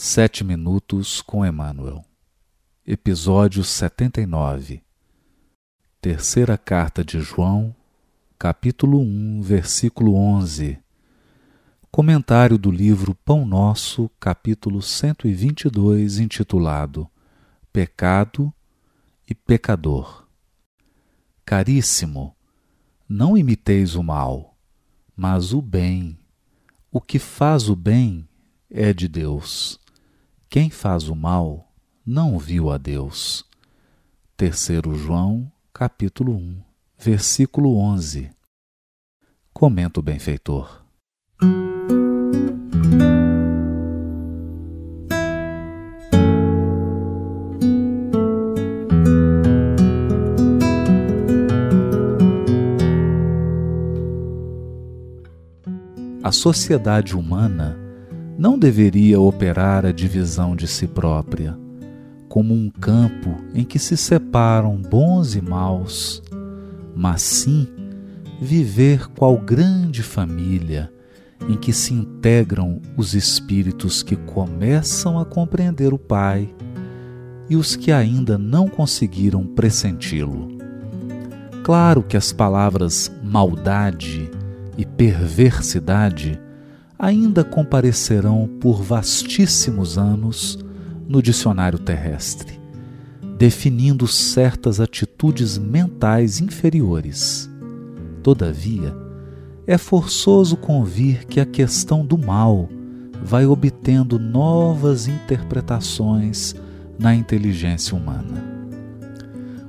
Sete Minutos com Emmanuel, Episódio 79 Terceira Carta de João, capítulo 1, versículo 11 Comentário do livro Pão Nosso, capítulo 122, intitulado Pecado e Pecador. Caríssimo, não imiteis o mal, mas o bem. O que faz o bem é de Deus quem faz o mal não viu a Deus. Terceiro João, capítulo 1, versículo 11. Comenta o benfeitor. A sociedade humana não deveria operar a divisão de si própria, como um campo em que se separam bons e maus, mas sim viver qual grande família em que se integram os espíritos que começam a compreender o Pai e os que ainda não conseguiram pressenti-lo. Claro que as palavras maldade e perversidade ainda comparecerão por vastíssimos anos no dicionário terrestre, definindo certas atitudes mentais inferiores. Todavia, é forçoso convir que a questão do mal vai obtendo novas interpretações na inteligência humana.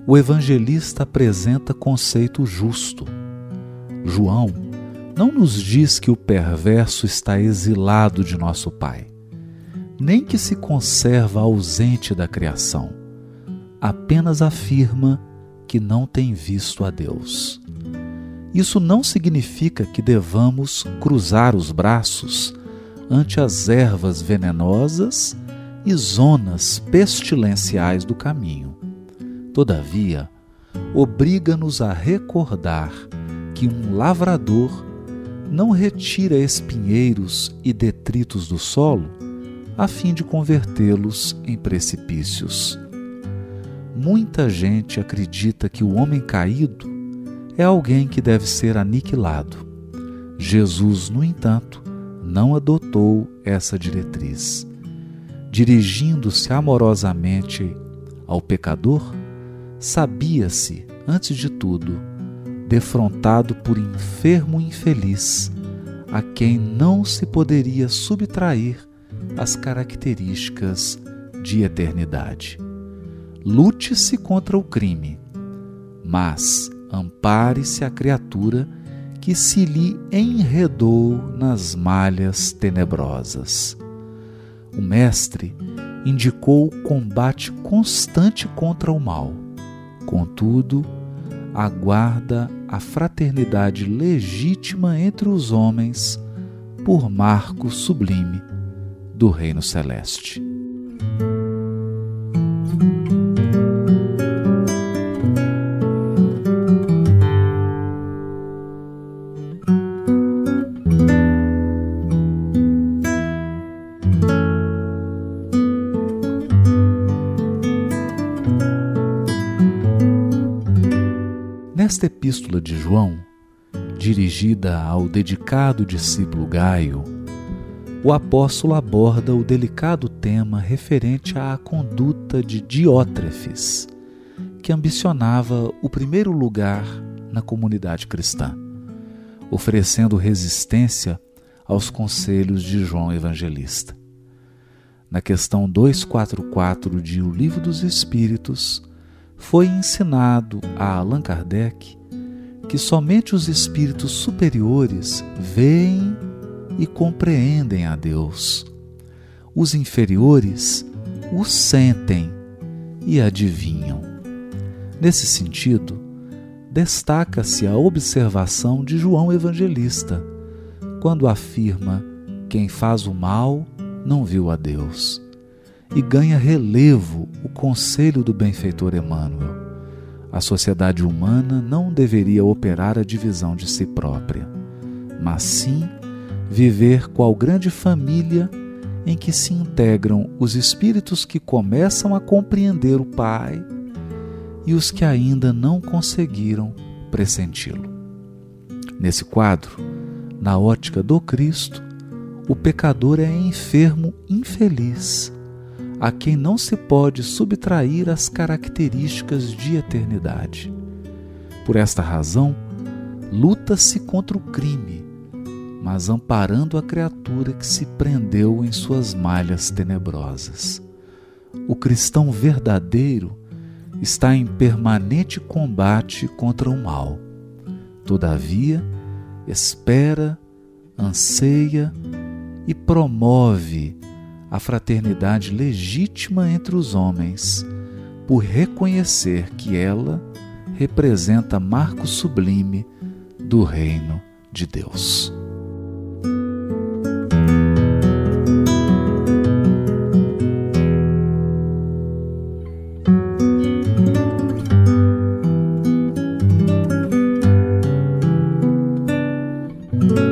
O evangelista apresenta conceito justo. João não nos diz que o perverso está exilado de nosso Pai, nem que se conserva ausente da criação. Apenas afirma que não tem visto a Deus. Isso não significa que devamos cruzar os braços ante as ervas venenosas e zonas pestilenciais do caminho. Todavia, obriga-nos a recordar que um lavrador não retira espinheiros e detritos do solo, a fim de convertê-los em precipícios. Muita gente acredita que o homem caído é alguém que deve ser aniquilado. Jesus, no entanto, não adotou essa diretriz. Dirigindo-se amorosamente ao pecador, sabia-se, antes de tudo, defrontado por enfermo infeliz, a quem não se poderia subtrair as características de eternidade. Lute-se contra o crime, mas ampare-se a criatura que se lhe enredou nas malhas tenebrosas. O Mestre indicou o combate constante contra o mal. Contudo, aguarda a fraternidade legítima entre os homens por marco sublime do Reino Celeste. Nesta epístola de João, dirigida ao dedicado discípulo Gaio, o apóstolo aborda o delicado tema referente à conduta de Diótrefes, que ambicionava o primeiro lugar na comunidade cristã, oferecendo resistência aos conselhos de João Evangelista. Na questão 244 de O Livro dos Espíritos, foi ensinado a Allan Kardec que somente os espíritos superiores veem e compreendem a Deus. Os inferiores o sentem e adivinham. Nesse sentido, destaca-se a observação de João Evangelista, quando afirma: quem faz o mal não viu a Deus e ganha relevo o conselho do benfeitor Emmanuel. A sociedade humana não deveria operar a divisão de si própria, mas sim viver qual grande família em que se integram os espíritos que começam a compreender o Pai e os que ainda não conseguiram pressenti-lo. Nesse quadro, na ótica do Cristo, o pecador é enfermo infeliz, a quem não se pode subtrair as características de eternidade. Por esta razão, luta-se contra o crime, mas amparando a criatura que se prendeu em suas malhas tenebrosas. O cristão verdadeiro está em permanente combate contra o mal. Todavia, espera, anseia e promove a fraternidade legítima entre os homens, por reconhecer que ela representa marco sublime do reino de Deus. thank